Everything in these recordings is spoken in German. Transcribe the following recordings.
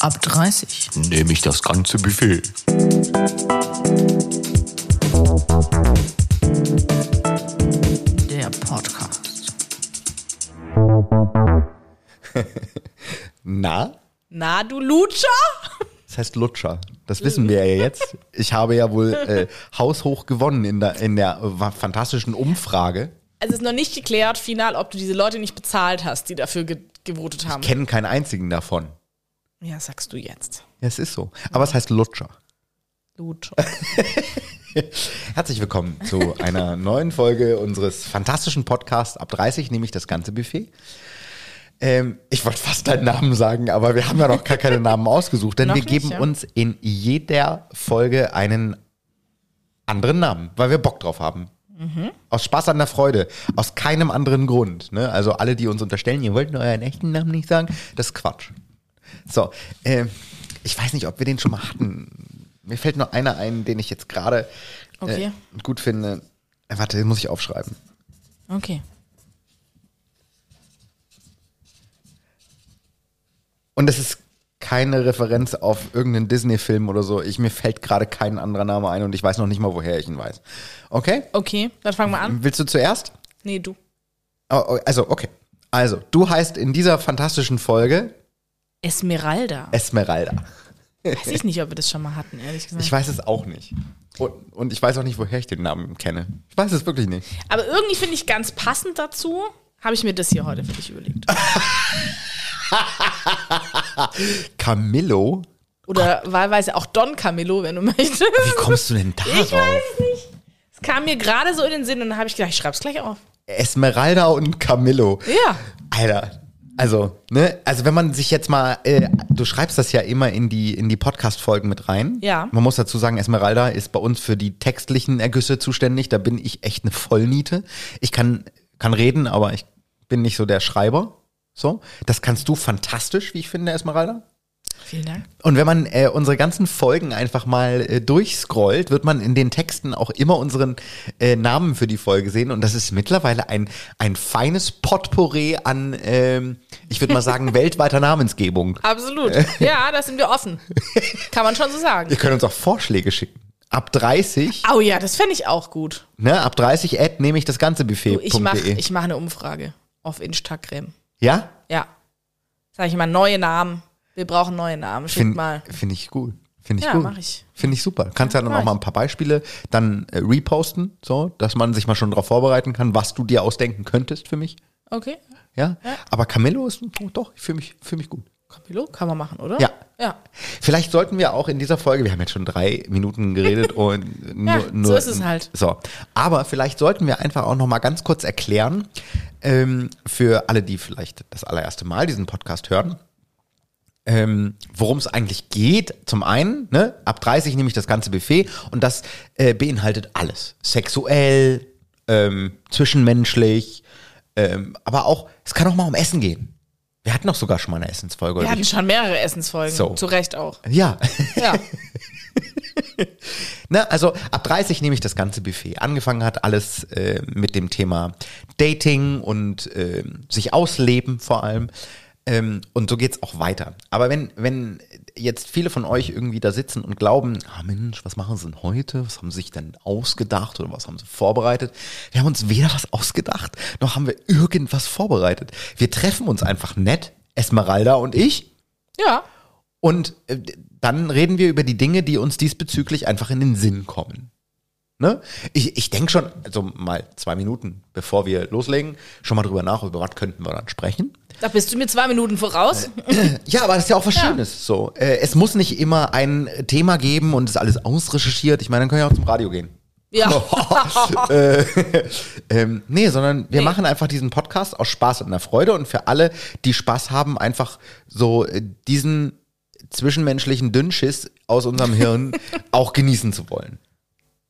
Ab 30. Nehme ich das ganze Buffet. Der Podcast. Na? Na, du Lutscher? Das heißt Lutscher. Das wissen wir ja jetzt. Ich habe ja wohl äh, haushoch gewonnen in der, in der äh, fantastischen Umfrage. Also es ist noch nicht geklärt, final, ob du diese Leute nicht bezahlt hast, die dafür ge gewotet haben. Kennen keinen einzigen davon. Ja, sagst du jetzt. Ja, es ist so. Aber es heißt Lutscher. Lutscher. Herzlich willkommen zu einer neuen Folge unseres fantastischen Podcasts ab 30, nämlich das ganze Buffet. Ähm, ich wollte fast deinen Namen sagen, aber wir haben ja noch gar keine Namen ausgesucht, denn Noch wir nicht, geben ja. uns in jeder Folge einen anderen Namen, weil wir Bock drauf haben. Mhm. Aus Spaß an der Freude, aus keinem anderen Grund. Ne? Also alle, die uns unterstellen, ihr wollt euren echten Namen nicht sagen, das ist Quatsch. So, ähm, ich weiß nicht, ob wir den schon mal hatten. Mir fällt nur einer ein, den ich jetzt gerade Okay. äh, gut finde. Äh, warte, den muss ich aufschreiben. Okay. Und das ist keine Referenz auf irgendeinen Disney-Film oder so. Ich, mir fällt gerade kein anderer Name ein und ich weiß noch nicht mal, woher ich ihn weiß. Okay? Okay, dann fangen wir an. Willst du zuerst? Nee, du. Oh, oh, Also, okay. Also, du heißt in dieser fantastischen Folge Esmeralda. Esmeralda. Weiß ich nicht, ob wir das schon mal hatten, ehrlich gesagt. Ich weiß es auch nicht. Und, und ich weiß auch nicht, woher ich den Namen kenne. Ich weiß es wirklich nicht. Aber irgendwie finde ich ganz passend dazu, habe ich mir das hier heute für dich überlegt. Camillo? Oder wahlweise auch Don Camillo, wenn du möchtest. Wie kommst du denn Ich darauf? weiß es nicht. Es kam mir gerade so in den Sinn und dann habe ich gedacht, ich schreib's gleich auf. Esmeralda und Camillo. Ja. Alter, also, ne, also wenn man sich jetzt mal, äh, du schreibst das ja immer in die, in die Podcast-Folgen mit rein. Ja. Man muss dazu sagen, Esmeralda ist bei uns für die textlichen Ergüsse zuständig. Da bin ich echt eine Vollniete. Ich kann, kann reden, aber ich bin nicht so der Schreiber. So. Das kannst du fantastisch, wie ich finde, Esmeralda. Vielen Dank. Und wenn man äh, unsere ganzen Folgen einfach mal äh, durchscrollt, wird man in den Texten auch immer unseren äh, Namen für die Folge sehen. Und das ist mittlerweile ein, ein feines Potpourri an, ähm, ich würde mal sagen, weltweiter Namensgebung. Absolut. Ja, da sind wir offen. Kann man schon so sagen. Ihr könnt uns auch Vorschläge schicken. Ab 30, Oh ja, das fände ich auch gut. ne, ab 30 Ad nehme ich das ganze Du, ich mache ich mach eine Umfrage auf Instagram. Ja? Ja. Sag ich mal, neue Namen. Wir brauchen neue Namen. Schick Finde mal. find ich gut. Finde ich Ja, gut. mach ich. Finde ich super. Kannst ja, dann mach auch mal ein paar Beispiele dann äh, reposten, so, dass man sich mal schon darauf vorbereiten kann, was du dir ausdenken könntest für mich. Okay. Ja? Aber Camillo ist, oh, doch, ich fühle mich, fühl mich gut. Camillo kann man machen, oder? Ja. Ja. Vielleicht sollten wir auch in dieser Folge, wir haben jetzt schon drei Minuten geredet und nur, so nur, ist es halt. So, aber vielleicht sollten wir einfach auch noch mal ganz kurz erklären ähm, für alle, die vielleicht das allererste Mal diesen Podcast hören, ähm, worum es eigentlich geht. Zum einen, ne, ab 30 nehme ich das ganze Buffet und das äh, beinhaltet alles. Sexuell, ähm, zwischenmenschlich, ähm, aber auch, es kann auch mal um Essen gehen. Wir hatten doch sogar schon mal eine Essensfolge. Wir hatten schon mehrere Essensfolgen. So. Zu Recht auch. Ja. Ja. Ne, also ab 30 nehme ich das ganze Buffet. Angefangen hat alles äh, mit dem Thema Dating und ähm, sich ausleben vor allem. Ähm, und so geht's auch weiter. Aber wenn, wenn jetzt viele von euch irgendwie da sitzen und glauben, ah Mensch, was machen sie denn heute? Was haben sie sich denn ausgedacht oder was haben sie vorbereitet? Wir haben uns weder was ausgedacht, noch haben wir irgendwas vorbereitet. Wir treffen uns einfach nett, Esmeralda und ich, Ja. und äh, dann reden wir über die Dinge, die uns diesbezüglich einfach in den Sinn kommen. Ne? Ich, ich denke schon, also mal zwei Minuten, bevor wir loslegen, schon mal drüber nach, über was könnten wir dann sprechen. Da bist du mir zwei Minuten voraus. Ja, aber das ist ja auch was Ja. Schönes. So, äh, es muss nicht immer ein Thema geben und es ist alles ausrecherchiert. Ich meine, dann können wir auch zum Radio gehen. Ja. äh, ähm, nee, sondern wir Nee. machen einfach diesen Podcast aus Spaß und einer Freude und für alle, die Spaß haben, einfach so äh, diesen zwischenmenschlichen Dünnschiss aus unserem Hirn auch genießen zu wollen.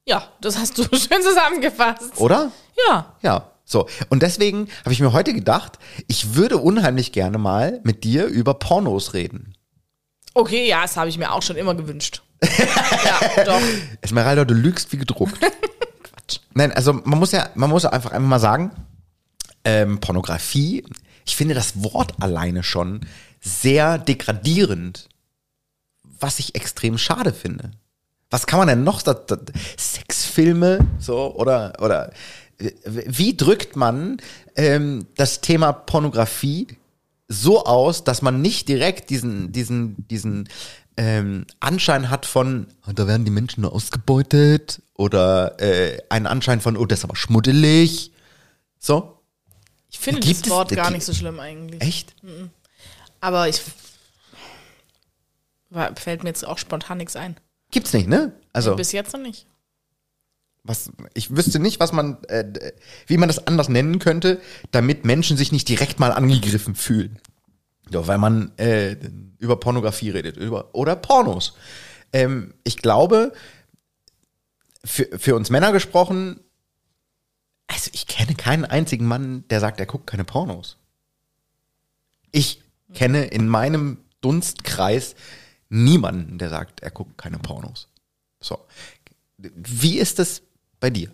Ja, das hast du schön zusammengefasst. Oder? Ja. Ja. So. Und deswegen habe ich mir heute gedacht, ich würde unheimlich gerne mal mit dir über Pornos reden. Okay, ja, das habe ich mir auch schon immer gewünscht. ja, doch. Esmeralda, du lügst wie gedruckt. Quatsch. Nein, also man muss ja, man muss ja einfach einfach mal sagen, ähm, Pornografie, ich finde das Wort alleine schon sehr degradierend was ich extrem schade finde. Was kann man denn noch? Sexfilme, so, oder, oder wie drückt man ähm, das Thema Pornografie so aus, dass man nicht direkt diesen, diesen, diesen ähm, Anschein hat von, "Ah, da werden die Menschen nur ausgebeutet oder äh, einen Anschein von, oh, das ist aber schmuddelig. So, Ich finde Gibt das es- Wort gar nicht so schlimm eigentlich. echt? Aber ich fällt mir jetzt auch spontan nichts ein. Gibt's nicht, ne? Also, Bis jetzt noch nicht. was, ich wüsste nicht, was man, äh, wie man das anders nennen könnte, damit Menschen sich nicht direkt mal angegriffen fühlen. Ja, weil man äh, über Pornografie redet, über oder Pornos. Ähm, ich glaube, für, für uns Männer gesprochen, also ich kenne keinen einzigen Mann, der sagt, er guckt keine Pornos. Ich kenne in meinem Dunstkreis niemanden, der sagt, er guckt keine Pornos. So. Wie ist das bei dir?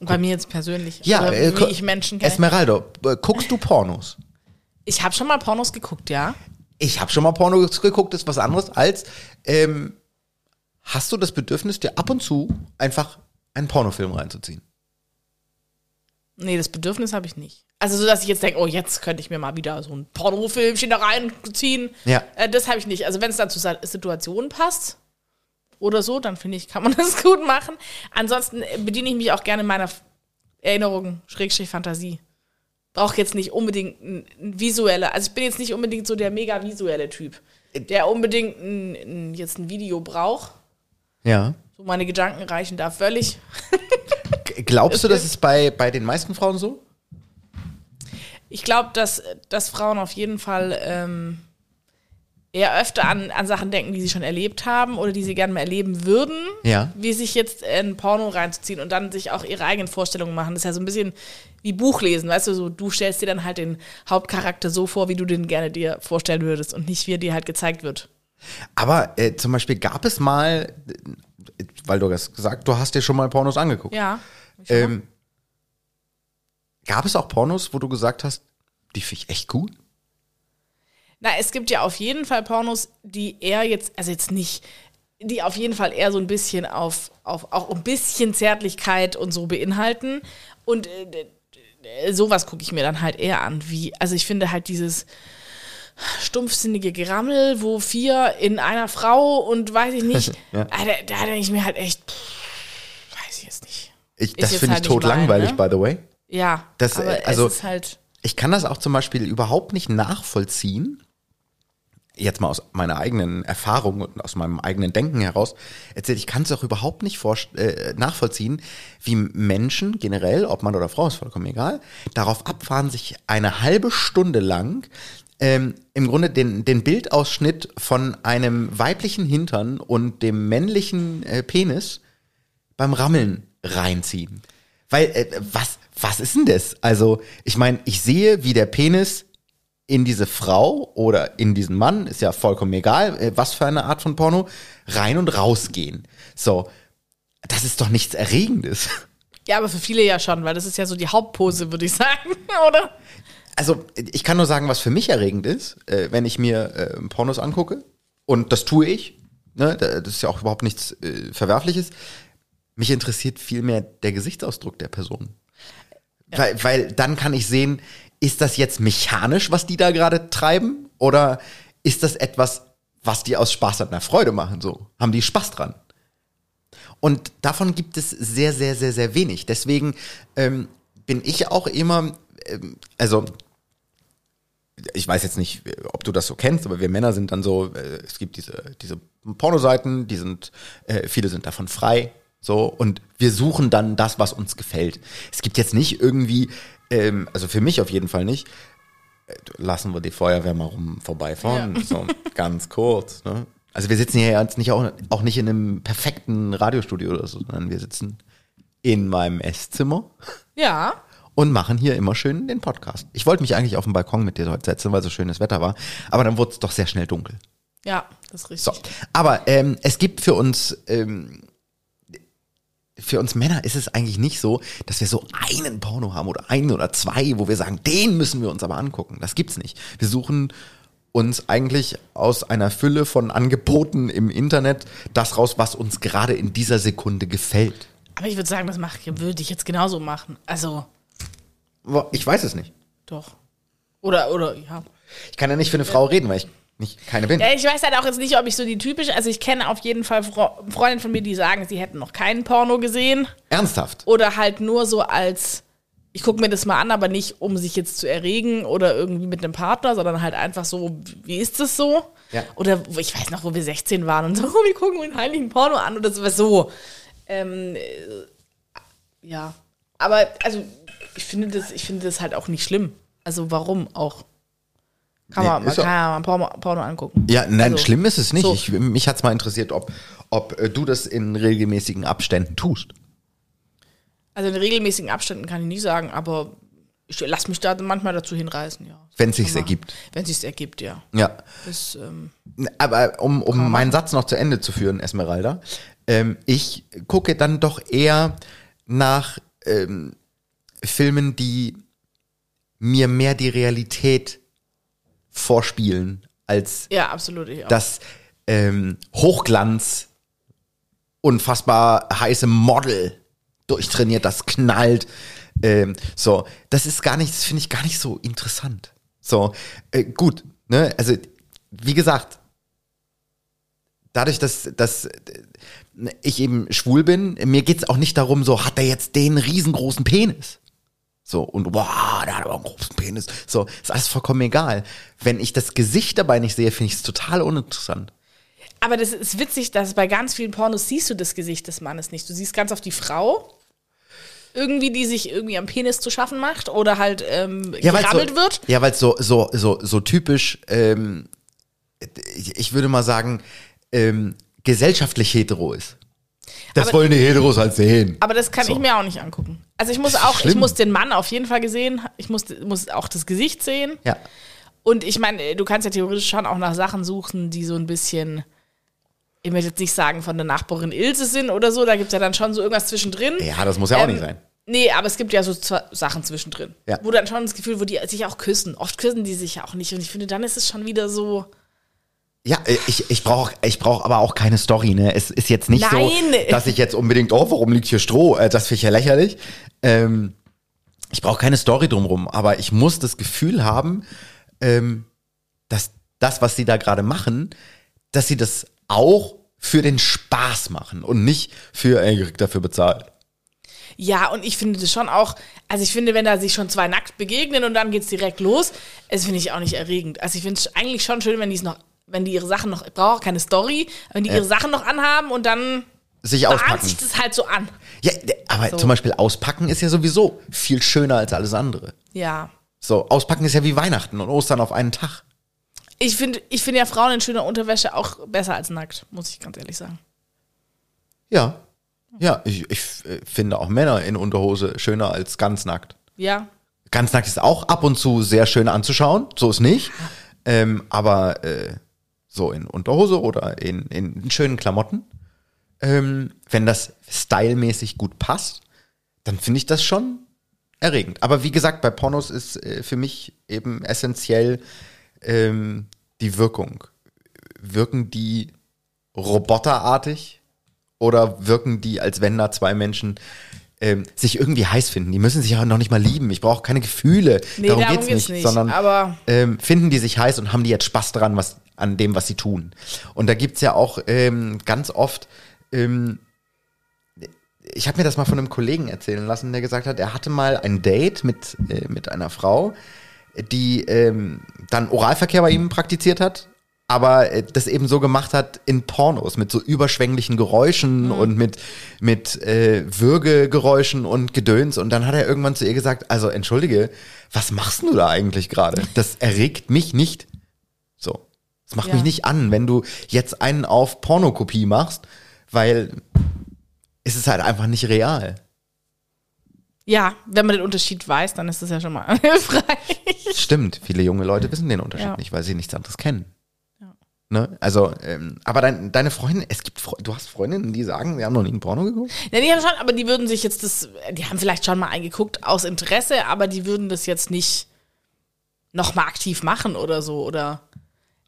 Bei mir jetzt persönlich. Ja, Oder äh, wie ich Menschen kenne. Esmeralda, äh, guckst du Pornos? Ich habe schon mal Pornos geguckt, ja. Ich habe schon mal Pornos geguckt, ist was anderes als ähm, hast du das Bedürfnis, dir ab und zu einfach einen Pornofilm reinzuziehen? Nee, das Bedürfnis habe ich nicht. Also so, dass ich jetzt denke, oh, jetzt könnte ich mir mal wieder so ein Pornofilmchen da reinziehen. Ja. Äh, das habe ich nicht. Also wenn es dann zur Sa- Situation passt oder so, dann finde ich, kann man das gut machen. Ansonsten äh, bediene ich mich auch gerne meiner Erinnerung, Schrägstrich Fantasie. Brauche jetzt nicht unbedingt ein, ein visuelle, also ich bin jetzt nicht unbedingt so der mega visuelle Typ, der unbedingt ein, ein, jetzt ein Video braucht. Ja. So meine Gedanken reichen da völlig. Glaubst du, das ist bei, bei den meisten Frauen so? Ich glaube, dass, dass Frauen auf jeden Fall ähm, eher öfter an, an Sachen denken, die sie schon erlebt haben oder die sie gerne mal erleben würden, Ja. wie sich jetzt ein Porno reinzuziehen und dann sich auch ihre eigenen Vorstellungen machen. Das ist ja so ein bisschen wie Buchlesen, weißt du, so du stellst dir dann halt den Hauptcharakter so vor, wie du den gerne dir vorstellen würdest und nicht wie er dir halt gezeigt wird. Aber äh, zum Beispiel gab es mal, äh, weil du hast gesagt, du hast dir schon mal Pornos angeguckt. Ja. Ähm, gab es auch Pornos, wo du gesagt hast, die finde ich echt gut? Na, es gibt ja auf jeden Fall Pornos, die eher jetzt, also jetzt nicht, die auf jeden Fall eher so ein bisschen auf, auf auch ein bisschen Zärtlichkeit und so beinhalten. Und äh, d- sowas gucke ich mir dann halt eher an. Wie, also ich finde halt dieses stumpfsinnige Gerammel, wo vier in einer Frau und weiß ich nicht, Ja. ah, da, da denke ich mir halt echt, pff, weiß ich jetzt nicht. Ich, das finde halt ich tot langweilig, ne? by the way. Ja, Das, aber also- es ist halt, Ich kann das auch zum Beispiel überhaupt nicht nachvollziehen. Jetzt mal aus meiner eigenen Erfahrung und aus meinem eigenen Denken heraus erzählt, ich kann es auch überhaupt nicht vorst- äh, nachvollziehen, wie Menschen generell, ob Mann oder Frau, ist vollkommen egal, darauf abfahren, sich eine halbe Stunde lang ähm, im Grunde den, den Bildausschnitt von einem weiblichen Hintern und dem männlichen äh, Penis beim Rammeln reinziehen. Weil, äh, was, was ist denn das? Also, ich meine, ich sehe, wie der Penis in diese Frau oder in diesen Mann, ist ja vollkommen egal, äh, was für eine Art von Porno, rein und rausgehen. So, das ist doch nichts Erregendes. ja, aber für viele ja schon, weil das ist ja so die Hauptpose, würde ich sagen, oder? Also, ich kann nur sagen, was für mich erregend ist, äh, wenn ich mir äh, Pornos angucke. Und das tue ich. Ne? da- Das ist ja auch überhaupt nichts Verwerfliches. Mich interessiert vielmehr der Gesichtsausdruck der Person. Weil, weil dann kann ich sehen, ist das jetzt mechanisch, was die da gerade treiben? Oder ist das etwas, was die aus Spaß und einer Freude machen? So, haben die Spaß dran? Und davon gibt es sehr, sehr, sehr, sehr wenig. Deswegen ähm, bin ich auch immer, ähm, also ich weiß jetzt nicht, ob du das so kennst, aber wir Männer sind dann so, äh, es gibt diese, diese Pornoseiten, die sind, äh, viele sind davon frei, so, und wir suchen dann das, was uns gefällt. Es gibt jetzt nicht irgendwie, ähm, also für mich auf jeden Fall nicht, äh, lassen wir die Feuerwehr mal rum vorbeifahren, so ganz kurz, ne? Also wir sitzen hier jetzt nicht auch, auch nicht in einem perfekten Radiostudio oder so, sondern wir sitzen in meinem Esszimmer Ja. und machen hier immer schön den Podcast. Ich wollte mich eigentlich auf den Balkon mit dir heute setzen, weil so schönes Wetter war, aber dann wurde es doch sehr schnell dunkel. Ja, das ist richtig. So, aber ähm, es gibt für uns ähm, für uns Männer ist es eigentlich nicht so, dass wir so einen Porno haben oder einen oder zwei, wo wir sagen, den müssen wir uns aber angucken. Das gibt's nicht. Wir suchen uns eigentlich aus einer Fülle von Angeboten im Internet das raus, was uns gerade in dieser Sekunde gefällt. Aber ich würde sagen, das mach, würde ich jetzt genauso machen. Also, Ich weiß es nicht. doch. Oder, oder, ja. Ich kann ja nicht für eine Frau reden, weil ich nicht keine bin. Ja, ich weiß halt auch jetzt nicht, ob ich so die typische, also ich kenne auf jeden Fall Fro Freundinnen von mir, die sagen, sie hätten noch keinen Porno gesehen. Ernsthaft. Oder halt nur so als, ich gucke mir das mal an, aber nicht, um sich jetzt zu erregen oder irgendwie mit einem Partner, sondern halt einfach so, wie ist das so? Ja. Oder ich weiß noch, wo wir 16 waren und so, oh, wir gucken einen heiligen Porno an oder sowas so. Ähm, äh, ja. Aber, also, ich finde das, ich finde das halt auch nicht schlimm. Also, warum auch? Kann Nee, man, man kann ja mal ein Porno, Porno angucken. Ja, nein, Also, schlimm ist es nicht. so. Ich, mich hat es mal interessiert, ob, ob äh, du das in regelmäßigen Abständen tust. Also in regelmäßigen Abständen kann ich nicht sagen, aber ich lasse mich da manchmal dazu hinreißen, ja. Wenn es sich man- ergibt. Wenn es sich ergibt, ja. Ja. Das, ähm, Aber um, um meinen Satz noch zu Ende zu führen, Esmeralda, ähm, ich gucke dann doch eher nach ähm, Filmen, die mir mehr die Realität vorspielen, als ja, absolut. Das ähm, Hochglanz, unfassbar heiße Model durchtrainiert, das knallt. Ähm, so, das ist gar nicht, das finde ich gar nicht so interessant. So, äh, gut, ne, also wie gesagt, dadurch, dass, dass äh, ich eben schwul bin, mir geht's auch nicht darum, so hat er jetzt den riesengroßen Penis. So, und wow, der hat aber einen großen Penis. So, ist alles vollkommen egal. Wenn ich das Gesicht dabei nicht sehe, finde ich es total uninteressant. aber das ist witzig, dass bei ganz vielen Pornos siehst du das Gesicht des Mannes nicht. Du siehst ganz oft die Frau, irgendwie, die sich irgendwie am Penis zu schaffen macht oder halt ähm, weil's gerammelt so, wird. Ja, weil es so, so, so, so typisch, ähm, ich, ich würde mal sagen, ähm, gesellschaftlich hetero ist. Das Aber- wollen die Heteros halt sehen. Aber das kann So. ich mir auch nicht angucken. Also ich muss auch, ich schlimm. muss den Mann auf jeden Fall gesehen, ich muss, muss auch das Gesicht sehen. Ja. Und ich meine, du kannst ja theoretisch schon auch nach Sachen suchen, die so ein bisschen, ich möchte jetzt nicht sagen, von der Nachbarin Ilse sind oder so. Da gibt es ja dann schon so irgendwas zwischendrin. Ja, das muss ja auch Ähm, nicht sein. Nee, aber es gibt ja so Sachen zwischendrin. Ja. Wo dann schon das Gefühl, wo die sich auch küssen. Oft küssen die sich ja auch nicht. Und ich finde, dann ist es schon wieder so. Ja, äh, ich, ich brauche ich brauch aber auch keine Story, ne? Es ist jetzt nicht Nein. so, dass ich jetzt unbedingt, oh, warum liegt hier Stroh? Äh, das finde ich ja lächerlich. Ähm, ich brauche keine Story drumrum, aber ich muss das Gefühl haben, ähm, dass das, was sie da gerade machen, dass sie das auch für den Spaß machen und nicht für, ey, ich krieg dafür bezahlt. Ja, und ich finde das schon auch, also ich finde, wenn da sich schon zwei nackt begegnen und dann geht's direkt los, das finde ich auch nicht erregend. Also ich finde es eigentlich schon schön, wenn die es noch, wenn die ihre Sachen noch, ich brauche auch keine Story, wenn die ihre Sachen noch anhaben und dann Sich auspacken. sich das halt so an. Ja, aber So. zum Beispiel auspacken ist ja sowieso viel schöner als alles andere. Ja. So, auspacken ist ja wie Weihnachten und Ostern auf einen Tag. Ich finde ich finde ja Frauen in schöner Unterwäsche auch besser als nackt, muss ich ganz ehrlich sagen. Ja. Ja, ich, ich äh, finde auch Männer in Unterhose schöner als ganz nackt. Ja. Ganz nackt ist auch ab und zu sehr schön anzuschauen, so ist nicht. Ähm, aber äh, so in Unterhose oder in, in schönen Klamotten, ähm, wenn das stylmäßig gut passt, dann finde ich das schon erregend. Aber wie gesagt, bei Pornos ist äh, für mich eben essentiell ähm, die Wirkung. Wirken die roboterartig oder wirken die, als wenn da zwei Menschen ähm, sich irgendwie heiß finden? Die müssen sich ja noch nicht mal lieben. Ich brauche keine Gefühle. Nee, darum, darum geht's geht's nicht, nicht, sondern aber- ähm, finden die sich heiß und haben die jetzt Spaß dran, was an dem, was sie tun. Und da gibt's ja auch ähm, ganz oft ähm, ich habe mir das mal von einem Kollegen erzählen lassen, der gesagt hat, er hatte mal ein Date mit, äh, mit einer Frau, die ähm, dann Oralverkehr bei ihm praktiziert hat, aber äh, das eben so gemacht hat in Pornos mit so überschwänglichen Geräuschen und mit, mit äh, Würgegeräuschen und Gedöns. Und dann hat er irgendwann zu ihr gesagt, also entschuldige, was machst du da eigentlich gerade? Das erregt mich nicht. So. Das macht Ja. mich nicht an, wenn du jetzt einen auf Pornokopie machst, weil es ist halt einfach nicht real. Ja, wenn man den Unterschied weiß, dann ist das ja schon mal hilfreich. Stimmt, viele junge Leute wissen den Unterschied Ja. nicht, weil sie nichts anderes kennen. Ne? Also, ähm, aber dein, deine Freundin, es gibt, Fre- du hast Freundinnen, die sagen, sie haben noch nie ein Porno geguckt? Ja, die haben schon, aber die würden sich jetzt das, die haben vielleicht schon mal eingeguckt aus Interesse, aber die würden das jetzt nicht nochmal aktiv machen oder so. Oder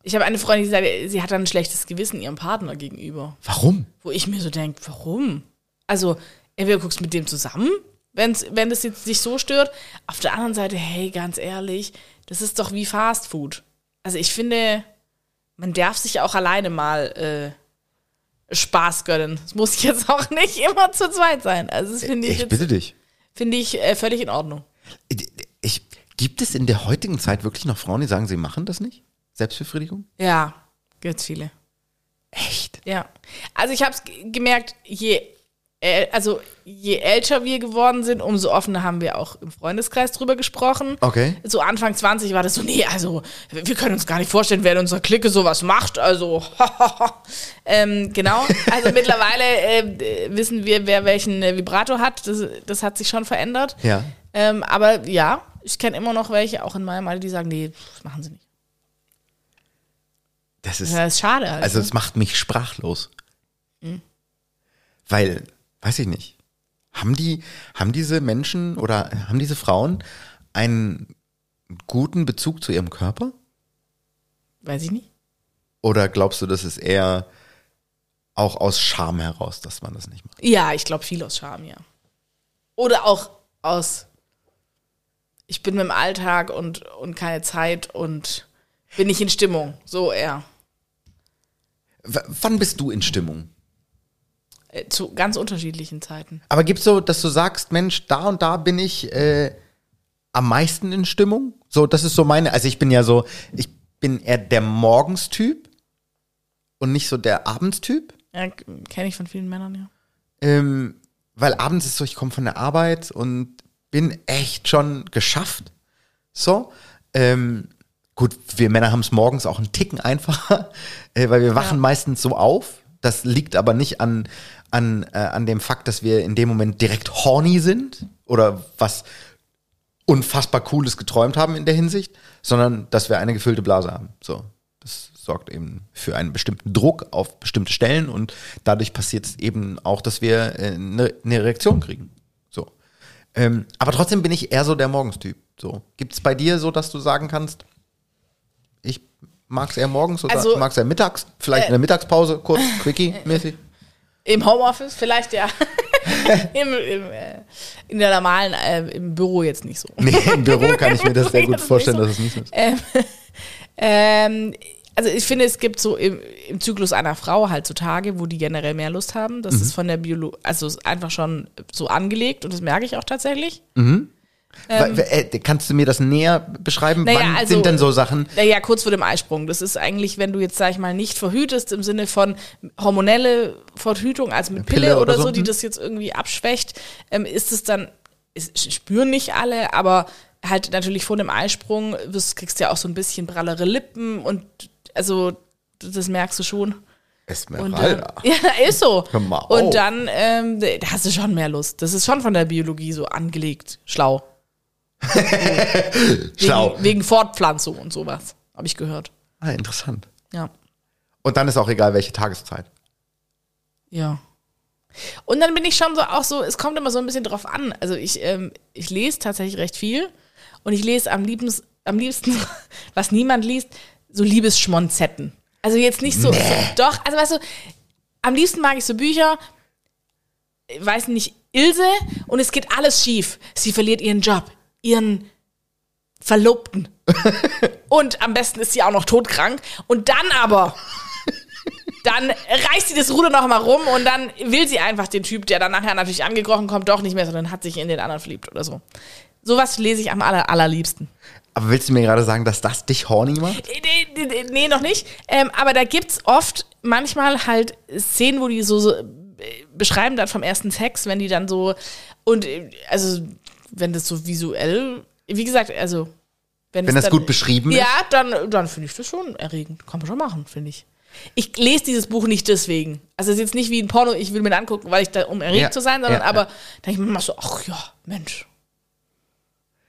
Ich habe eine Freundin, die sagt, sie hat dann ein schlechtes Gewissen ihrem Partner gegenüber. Warum? Wo ich mir so denke, warum? Also, entweder guckst mit dem zusammen, wenn's, wenn das jetzt dich so stört. Auf der anderen Seite, hey, ganz ehrlich, das ist doch wie Fast Food. Also ich finde, man darf sich auch alleine mal äh, Spaß gönnen. Es muss jetzt auch nicht immer zu zweit sein. Also das finde ich, Ich jetzt- bitte dich. finde ich äh, völlig in Ordnung. Ich, gibt es in der heutigen Zeit wirklich noch Frauen, die sagen, sie machen das nicht? Selbstbefriedigung? Ja, gibt's viele. Echt? Ja. Also ich habe es gemerkt, je, also je älter wir geworden sind, umso offener haben wir auch im Freundeskreis drüber gesprochen. Okay. So Anfang 20 war das so, nee, also wir können uns gar nicht vorstellen, wer in unserer Clique sowas macht. Also, ähm, genau. Also mittlerweile äh, wissen wir, wer welchen äh, Vibrator hat. Das, das hat sich schon verändert. Ja. Ähm, aber ja, ich kenne immer noch welche, auch in meinem Alter, die sagen, nee, das machen sie nicht. Das ist, das ist schade. Also es macht mich sprachlos. Mhm. Weil, weiß ich nicht, haben die, haben diese Menschen oder haben diese Frauen einen guten Bezug zu ihrem Körper? Weiß ich nicht. Oder glaubst du, das ist eher auch aus Scham heraus, dass man das nicht macht? Ja, ich glaube viel aus Scham, ja. Oder auch aus, ich bin mit dem Alltag und, und keine Zeit und bin nicht in Stimmung. So eher. W wann bist du in Stimmung? Äh, Zu ganz unterschiedlichen Zeiten. Aber gibt's so, dass du sagst, Mensch, da und da bin ich äh, am meisten in Stimmung? So, das ist so meine, also ich bin ja so, ich bin eher der Morgenstyp und nicht so der Abendstyp. Ja, kenne ich von vielen Männern, ja. Ähm, weil abends ist so, ich komme von der Arbeit und bin echt schon geschafft. So. Ähm, gut, wir Männer haben es morgens auch einen Ticken einfacher, äh, weil wir wachen Ja. meistens so auf. Das liegt aber nicht an, an, äh, an dem Fakt, dass wir in dem Moment direkt horny sind oder was unfassbar Cooles geträumt haben in der Hinsicht, sondern dass wir eine gefüllte Blase haben. So. Das sorgt eben für einen bestimmten Druck auf bestimmte Stellen und dadurch passiert es eben auch, dass wir äh, eine eine Reaktion kriegen. So. Ähm, aber trotzdem bin ich eher so der Morgenstyp. So. Gibt es bei dir so, dass du sagen kannst, ich mag es eher morgens oder Also, mag es eher mittags? Vielleicht in der Mittagspause, kurz, quickie-mäßig? Im Homeoffice vielleicht, ja. Im, im, äh, in der normalen, äh, im Büro jetzt nicht so. Nee, im Büro kann ich mir das sehr gut vorstellen, dass es nicht so ist. Ähm, ähm, also ich finde, es gibt so im, im Zyklus einer Frau halt so Tage, wo die generell mehr Lust haben. Das ist von der Biolo also ist einfach schon so angelegt und das merke ich auch tatsächlich. Wa- äh, kannst du mir das näher beschreiben? Naja, Wann also- sind denn so Sachen? Naja, kurz vor dem Eisprung. Das ist eigentlich, wenn du jetzt, sag ich mal, nicht verhütest im Sinne von hormonelle Verhütung, also mit Pille, Pille oder, oder so, so, die hm. das jetzt irgendwie abschwächt, ähm, ist es dann, ist, spüren nicht alle, aber halt natürlich vor dem Eisprung wirst, kriegst du ja auch so ein bisschen prallere Lippen und also das merkst du schon. Und, äh, Esmeralda. ja, ist so. Und dann ähm, da hast du schon mehr Lust. Das ist schon von der Biologie so angelegt. Schlau. Schlau. Wegen, wegen Fortpflanzung und sowas. Habe ich gehört. Ah, interessant. Ja. Und dann ist auch egal, welche Tageszeit. Ja. Und dann bin ich schon so auch so, es kommt immer so ein bisschen drauf an. Also ich, ähm, ich lese tatsächlich recht viel und ich lese am liebsten, am liebsten, was niemand liest, so Liebesschmonzetten. Also jetzt nicht so, so doch, also weißt du, am liebsten mag ich so Bücher, weiß nicht, Ilse und es geht alles schief. Sie verliert ihren Job, ihren Verlobten. und am besten ist sie auch noch todkrank. Und dann aber dann reißt sie das Ruder noch mal rum und dann will sie einfach den Typ, der dann nachher natürlich angekrochen kommt, doch nicht mehr, sondern hat sich in den anderen verliebt oder so. Sowas lese ich am aller, allerliebsten. Aber willst du mir gerade sagen, dass das dich horny macht? Nee, nee, nee, nee noch nicht. Ähm, aber da gibt's oft manchmal halt Szenen, wo die so, so äh, beschreiben dann vom ersten Sex, wenn die dann so und äh, also wenn das so visuell, wie gesagt, also wenn, Wenn das dann, gut beschrieben ja, ist? dann, dann finde ich das schon erregend. Kann man schon machen, finde ich. Ich lese dieses Buch nicht deswegen. Also es ist jetzt nicht wie ein Porno, ich will mir das angucken, weil ich da, um erregt Ja, zu sein, sondern ja, aber ja. da denke ich mir immer so, ach ja, Mensch.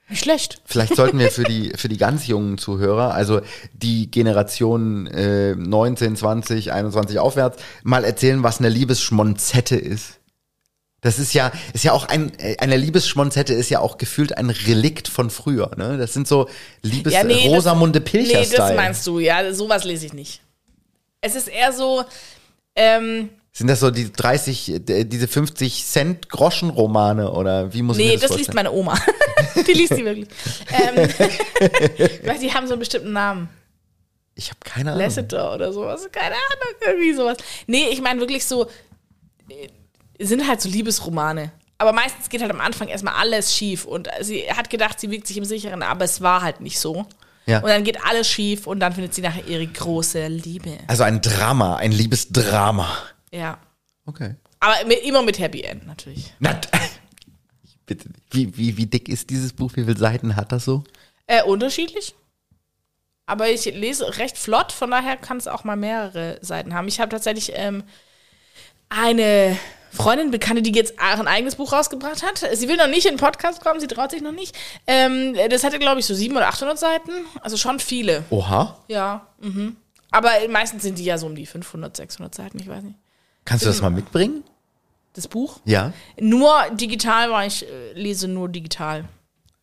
Nicht schlecht. Vielleicht sollten wir für die, für die ganz jungen Zuhörer, also die Generation äh, 19, 20, 21 aufwärts, mal erzählen, was eine Liebesschmonzette ist. Das ist ja, ist ja auch ein, äh, eine Liebesschmonzette ist ja auch gefühlt ein Relikt von früher, ne? Das sind so Liebes Ja, nee, das- Rosamunde Pilcher Nee, das meinst du, ja, sowas lese ich nicht. Es ist eher so, ähm, Sind das so die 30, äh, diese 50 Cent Groschen Romane oder wie muss ich nee, mir das, das liest meine Oma. die liest die wirklich. Ähm, weil die haben so einen bestimmten Namen. Ich habe keine Ahnung. Lasseter oder sowas. Keine Ahnung, irgendwie sowas. Nee, ich meine wirklich so, äh, sind halt so Liebesromane. Aber meistens geht halt am Anfang erstmal alles schief. Und sie hat gedacht, sie wiegt sich im Sicheren, aber es war halt nicht so. Ja. Und dann geht alles schief und dann findet sie nachher ihre große Liebe. Also ein Drama, ein Liebesdrama. Ja. Okay. Aber mit, immer mit Happy End natürlich. Na, bitte. Wie, wie, wie dick ist dieses Buch? Wie viele Seiten hat das so? Äh, unterschiedlich. Aber ich lese recht flott, von daher kann es auch mal mehrere Seiten haben. Ich habe tatsächlich ähm, eine Freundin, Bekannte, die jetzt auch ein eigenes Buch rausgebracht hat. Sie will noch nicht in den Podcast kommen, sie traut sich noch nicht. Ähm, das hatte, glaube ich, so 700 oder 800 Seiten. Also schon viele. Oha. Ja. Mhm. Aber meistens sind die ja so um die 500, 600 Seiten, ich weiß nicht. Kannst du das mal mitbringen? Das Buch? Ja. Nur digital, weil ich äh, lese nur digital.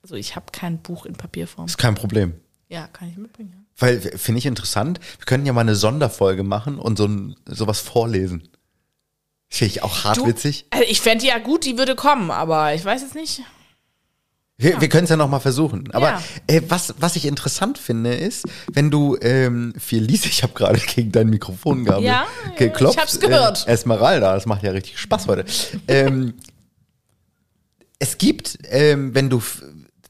Also ich habe kein Buch in Papierform. Ist kein Problem. Ja, kann ich mitbringen. Ja. Weil, finde ich interessant, wir können ja mal eine Sonderfolge machen und so sowas vorlesen. Finde ich auch hart Du- witzig. Also ich fände ja gut, die würde kommen, aber ich weiß jetzt nicht. Wir, wir können es ja noch mal versuchen. Aber Ja. äh, was, was ich interessant finde, ist, wenn du ähm, viel liest, ich habe gerade gegen dein Mikrofongabel Ja, geklopft. ich hab's gehört. Äh, Esmeralda, das macht ja richtig Spaß heute. ähm, es gibt, ähm, wenn du,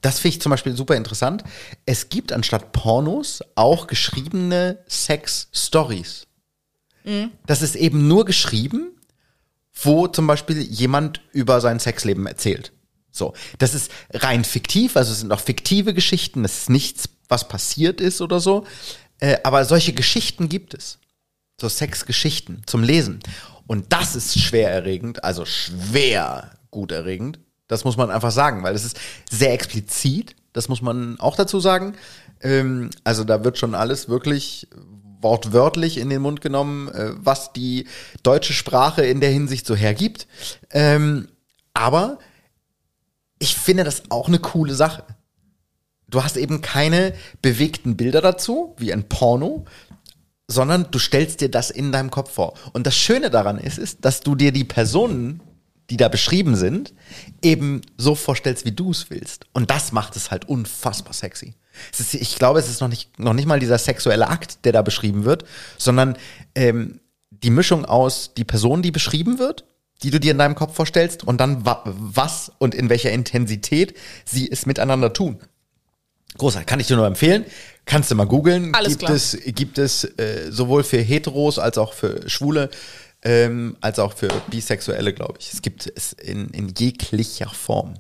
das finde ich zum Beispiel super interessant, es gibt anstatt Pornos auch geschriebene Sex-Stories. Mhm. Das ist eben nur geschrieben, wo zum Beispiel jemand über sein Sexleben erzählt. So, das ist rein fiktiv, also es sind auch fiktive Geschichten, das ist nichts, was passiert ist oder so. Äh, aber solche Geschichten gibt es. So Sexgeschichten zum Lesen. Und das ist schwer erregend, also schwer gut erregend. Das muss man einfach sagen, weil es ist sehr explizit, das muss man auch dazu sagen. Ähm, also da wird schon alles wirklich wortwörtlich in den Mund genommen, äh, was die deutsche Sprache in der Hinsicht so hergibt. Ähm, aber ich finde das auch eine coole Sache. Du hast eben keine bewegten Bilder dazu, wie ein Porno, sondern du stellst dir das in deinem Kopf vor. Und das Schöne daran ist, ist, dass du dir die Personen, die da beschrieben sind, eben so vorstellst, wie du es willst. Und das macht es halt unfassbar sexy. Ist, ich glaube, es ist noch nicht, noch nicht mal dieser sexuelle Akt, der da beschrieben wird, sondern ähm, die Mischung aus die Person, die beschrieben wird, die du dir in deinem Kopf vorstellst, und dann wa was und in welcher Intensität sie es miteinander tun. Großartig, kann ich dir nur empfehlen. Kannst du mal googeln. Alles gibt klar. es gibt es äh, sowohl für Heteros als auch für Schwule ähm, als auch für Bisexuelle, glaube ich. Es gibt es in, in jeglicher Form.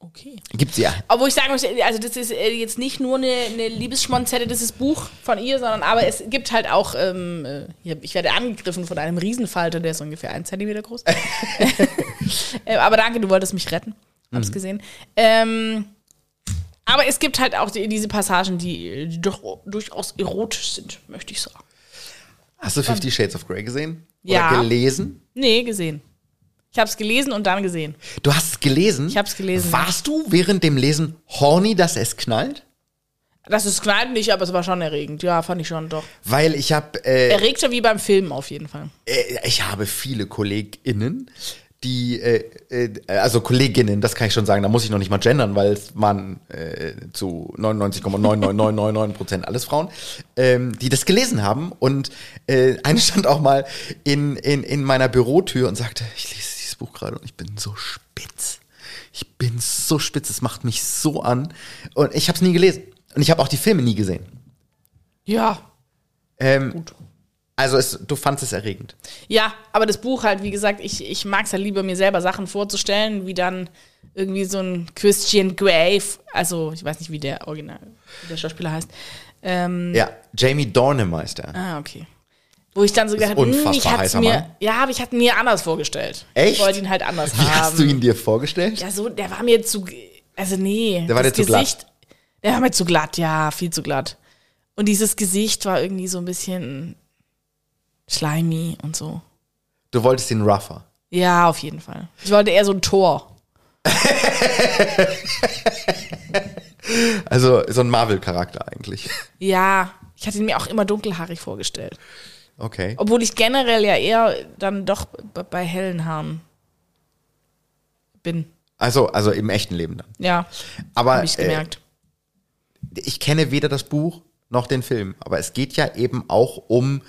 Okay. Gibt's ja. Obwohl ich sagen möchte, also das ist äh, jetzt nicht nur eine, eine Liebesschmonzette, dieses Buch von ihr, sondern aber es gibt halt auch, ähm, äh, ich werde angegriffen von einem Riesenfalter, der ist ungefähr ein Zentimeter groß. äh, aber danke, du wolltest mich retten. Hab's gesehen. Ähm, aber es gibt halt auch die, diese Passagen, die, die doch durchaus erotisch sind, möchte ich sagen. Hast du Fifty Shades of Grey gesehen? Ja. Oder gelesen? Nee, gesehen. Ich habe es gelesen und dann gesehen. Du hast es gelesen? Ich hab's gelesen. Warst du während dem Lesen horny, dass es knallt? Das ist knallt nicht, aber es war schon erregend. Ja, fand ich schon doch. Weil ich habe äh, Erregter wie beim Filmen auf jeden Fall. äh, ich habe viele KollegInnen, die, äh, äh, also Kolleginnen, das kann ich schon sagen, da muss ich noch nicht mal gendern, weil es waren äh, zu 99,99999 Prozent alles Frauen, ähm, die das gelesen haben. Und äh, eine stand auch mal in, in, in meiner Bürotür und sagte, ich lese Buch gerade und ich bin so spitz. Ich bin so spitz, es macht mich so an. Und ich habe es nie gelesen. Und ich habe auch die Filme nie gesehen. Ja, Ähm, Also es, du fandst es erregend. Ja, aber das Buch halt, wie gesagt, ich, ich mag es halt lieber, mir selber Sachen vorzustellen, wie dann irgendwie so ein Christian Grey, also ich weiß nicht, wie der Original, wie der Schauspieler heißt. Ähm, Ja, Jamie Dornemeister. Ah, okay. Wo ich dann so gedacht habe, hm, ich hatte mir, Mann. ja, aber ich hatte mir anders vorgestellt. Echt? Ich wollte ihn halt anders Wie haben. hast du ihn dir vorgestellt? Ja, so, der war mir zu, also nee. Der war dir zu glatt. Der war mir zu glatt, ja, viel zu glatt. Und dieses Gesicht war irgendwie so ein bisschen slimy und so. Du wolltest ihn rougher. Ja, auf jeden Fall. Ich wollte eher so ein Tor. Also so ein Marvel-Charakter eigentlich. Ja, ich hatte ihn mir auch immer dunkelhaarig vorgestellt. Okay. Obwohl ich generell ja eher dann doch bei hellen Haaren bin. Also, also im echten Leben dann. Ja, Aber habe ich äh, gemerkt. ich kenne weder das Buch noch den Film, aber es geht ja eben auch um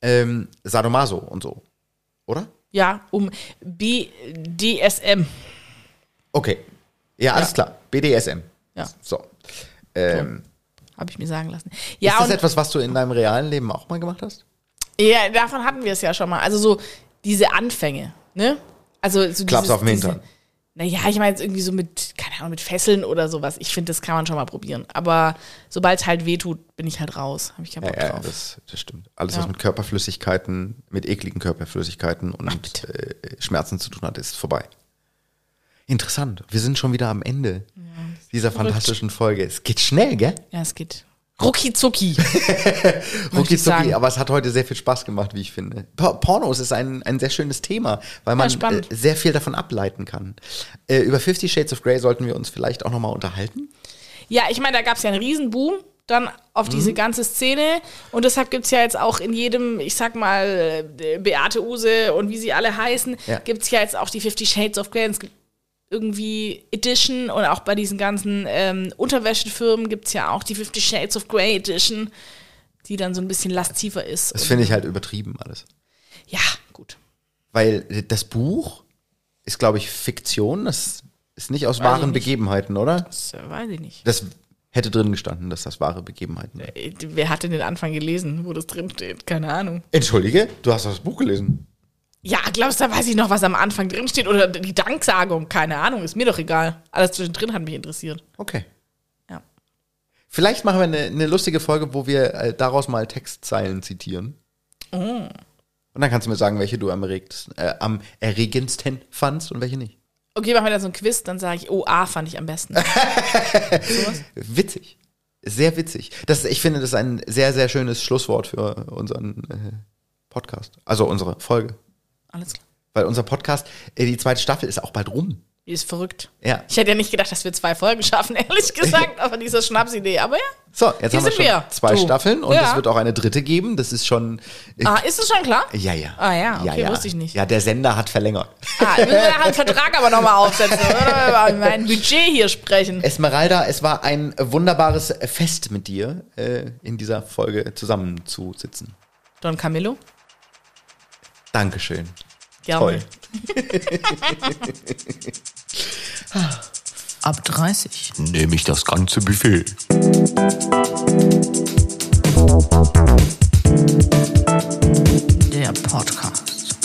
ähm, Sadomaso und so, oder? ja, um BDSM. Okay. Ja, alles Ja. klar. BDSM. Ja. So. Ähm, Habe ich mir sagen lassen. Ja, ist das etwas, was du in deinem realen Leben auch mal gemacht hast? Ja, davon hatten wir es ja schon mal. Also so diese Anfänge, ne? Also so Klaps auf den Hintern. Naja, ich meine jetzt irgendwie so mit, keine Ahnung, mit Fesseln oder sowas. Ich finde, das kann man schon mal probieren. Aber sobald es halt wehtut, bin ich halt raus. Habe ich keinen Ja, Bock ja, drauf. das, das stimmt. Alles, Ja. was mit Körperflüssigkeiten, mit ekligen Körperflüssigkeiten und äh, Schmerzen zu tun hat, ist vorbei. Interessant. Wir sind schon wieder am Ende dieser fantastischen Folge. Es geht schnell, gell? Ja, es geht. Rucki zucki. Rucki zucki, aber es hat heute sehr viel Spaß gemacht, wie ich finde. Por- Pornos ist ein, ein sehr schönes Thema, weil man spannend. äh, sehr viel davon ableiten kann. Äh, über Fifty Shades of Grey sollten wir uns vielleicht auch nochmal unterhalten. Ja, ich meine, da gab es ja einen Riesenboom dann auf Mhm. diese ganze Szene. Und deshalb gibt es ja jetzt auch in jedem, ich sag mal, äh, Beate Use und wie sie alle heißen, Ja. gibt es ja jetzt auch die Fifty Shades of Grey. Es gibt irgendwie Edition und auch bei diesen ganzen ähm, Unterwäschefirmen gibt es ja auch die Fifty Shades of Grey Edition, die dann so ein bisschen lasziver ist. Das finde ich halt übertrieben alles. Ja, gut. Weil das Buch ist, glaube ich, Fiktion. Das ist nicht aus Weiß wahren nicht. Begebenheiten, oder? Das äh, weiß ich nicht. Das hätte drin gestanden, dass das wahre Begebenheiten sind. Äh, Wer hat denn den Anfang gelesen, wo das drin steht? Keine Ahnung. Entschuldige, du hast das Buch gelesen. Ja, glaubst du, da weiß ich noch, was am Anfang drin steht? Oder die Danksagung? Keine Ahnung, ist mir doch egal. Alles zwischendrin hat mich interessiert. Okay. Ja. Vielleicht machen wir eine, eine lustige Folge, wo wir äh, daraus mal Textzeilen zitieren. Oh. Und dann kannst du mir sagen, welche du am, äh, am erregendsten fandst und welche nicht. Okay, machen wir dann so ein Quiz, dann sage ich, oh, A fand ich am besten. Witzig. Sehr witzig. Das, ich finde, das ist ein sehr, sehr schönes Schlusswort für unseren äh, Podcast. Also unsere Folge. Alles klar. Weil unser Podcast, äh, die zweite Staffel ist auch bald rum. Die ist verrückt. Ja. Ich hätte ja nicht gedacht, dass wir zwei Folgen schaffen, ehrlich gesagt, aber diese Schnapsidee. Aber ja. So, jetzt Hier haben wir sind schon wir. zwei Du. Staffeln und Ja. es wird auch eine dritte geben. Das ist schon. Äh, Ah, ist es schon klar? ja, ja. Ah ja, okay, ja. wusste ich nicht. Ja, der Sender hat verlängert. Ah, müssen wir nachher einen Vertrag aber nochmal aufsetzen, oder? Über mein Budget hier sprechen. Esmeralda, es war ein wunderbares Fest mit dir, äh, in dieser Folge zusammenzusitzen. Don Camillo? Dankeschön. Gerne. Toll. Ab 30. Nehme ich das ganze Buffet. Der Podcast.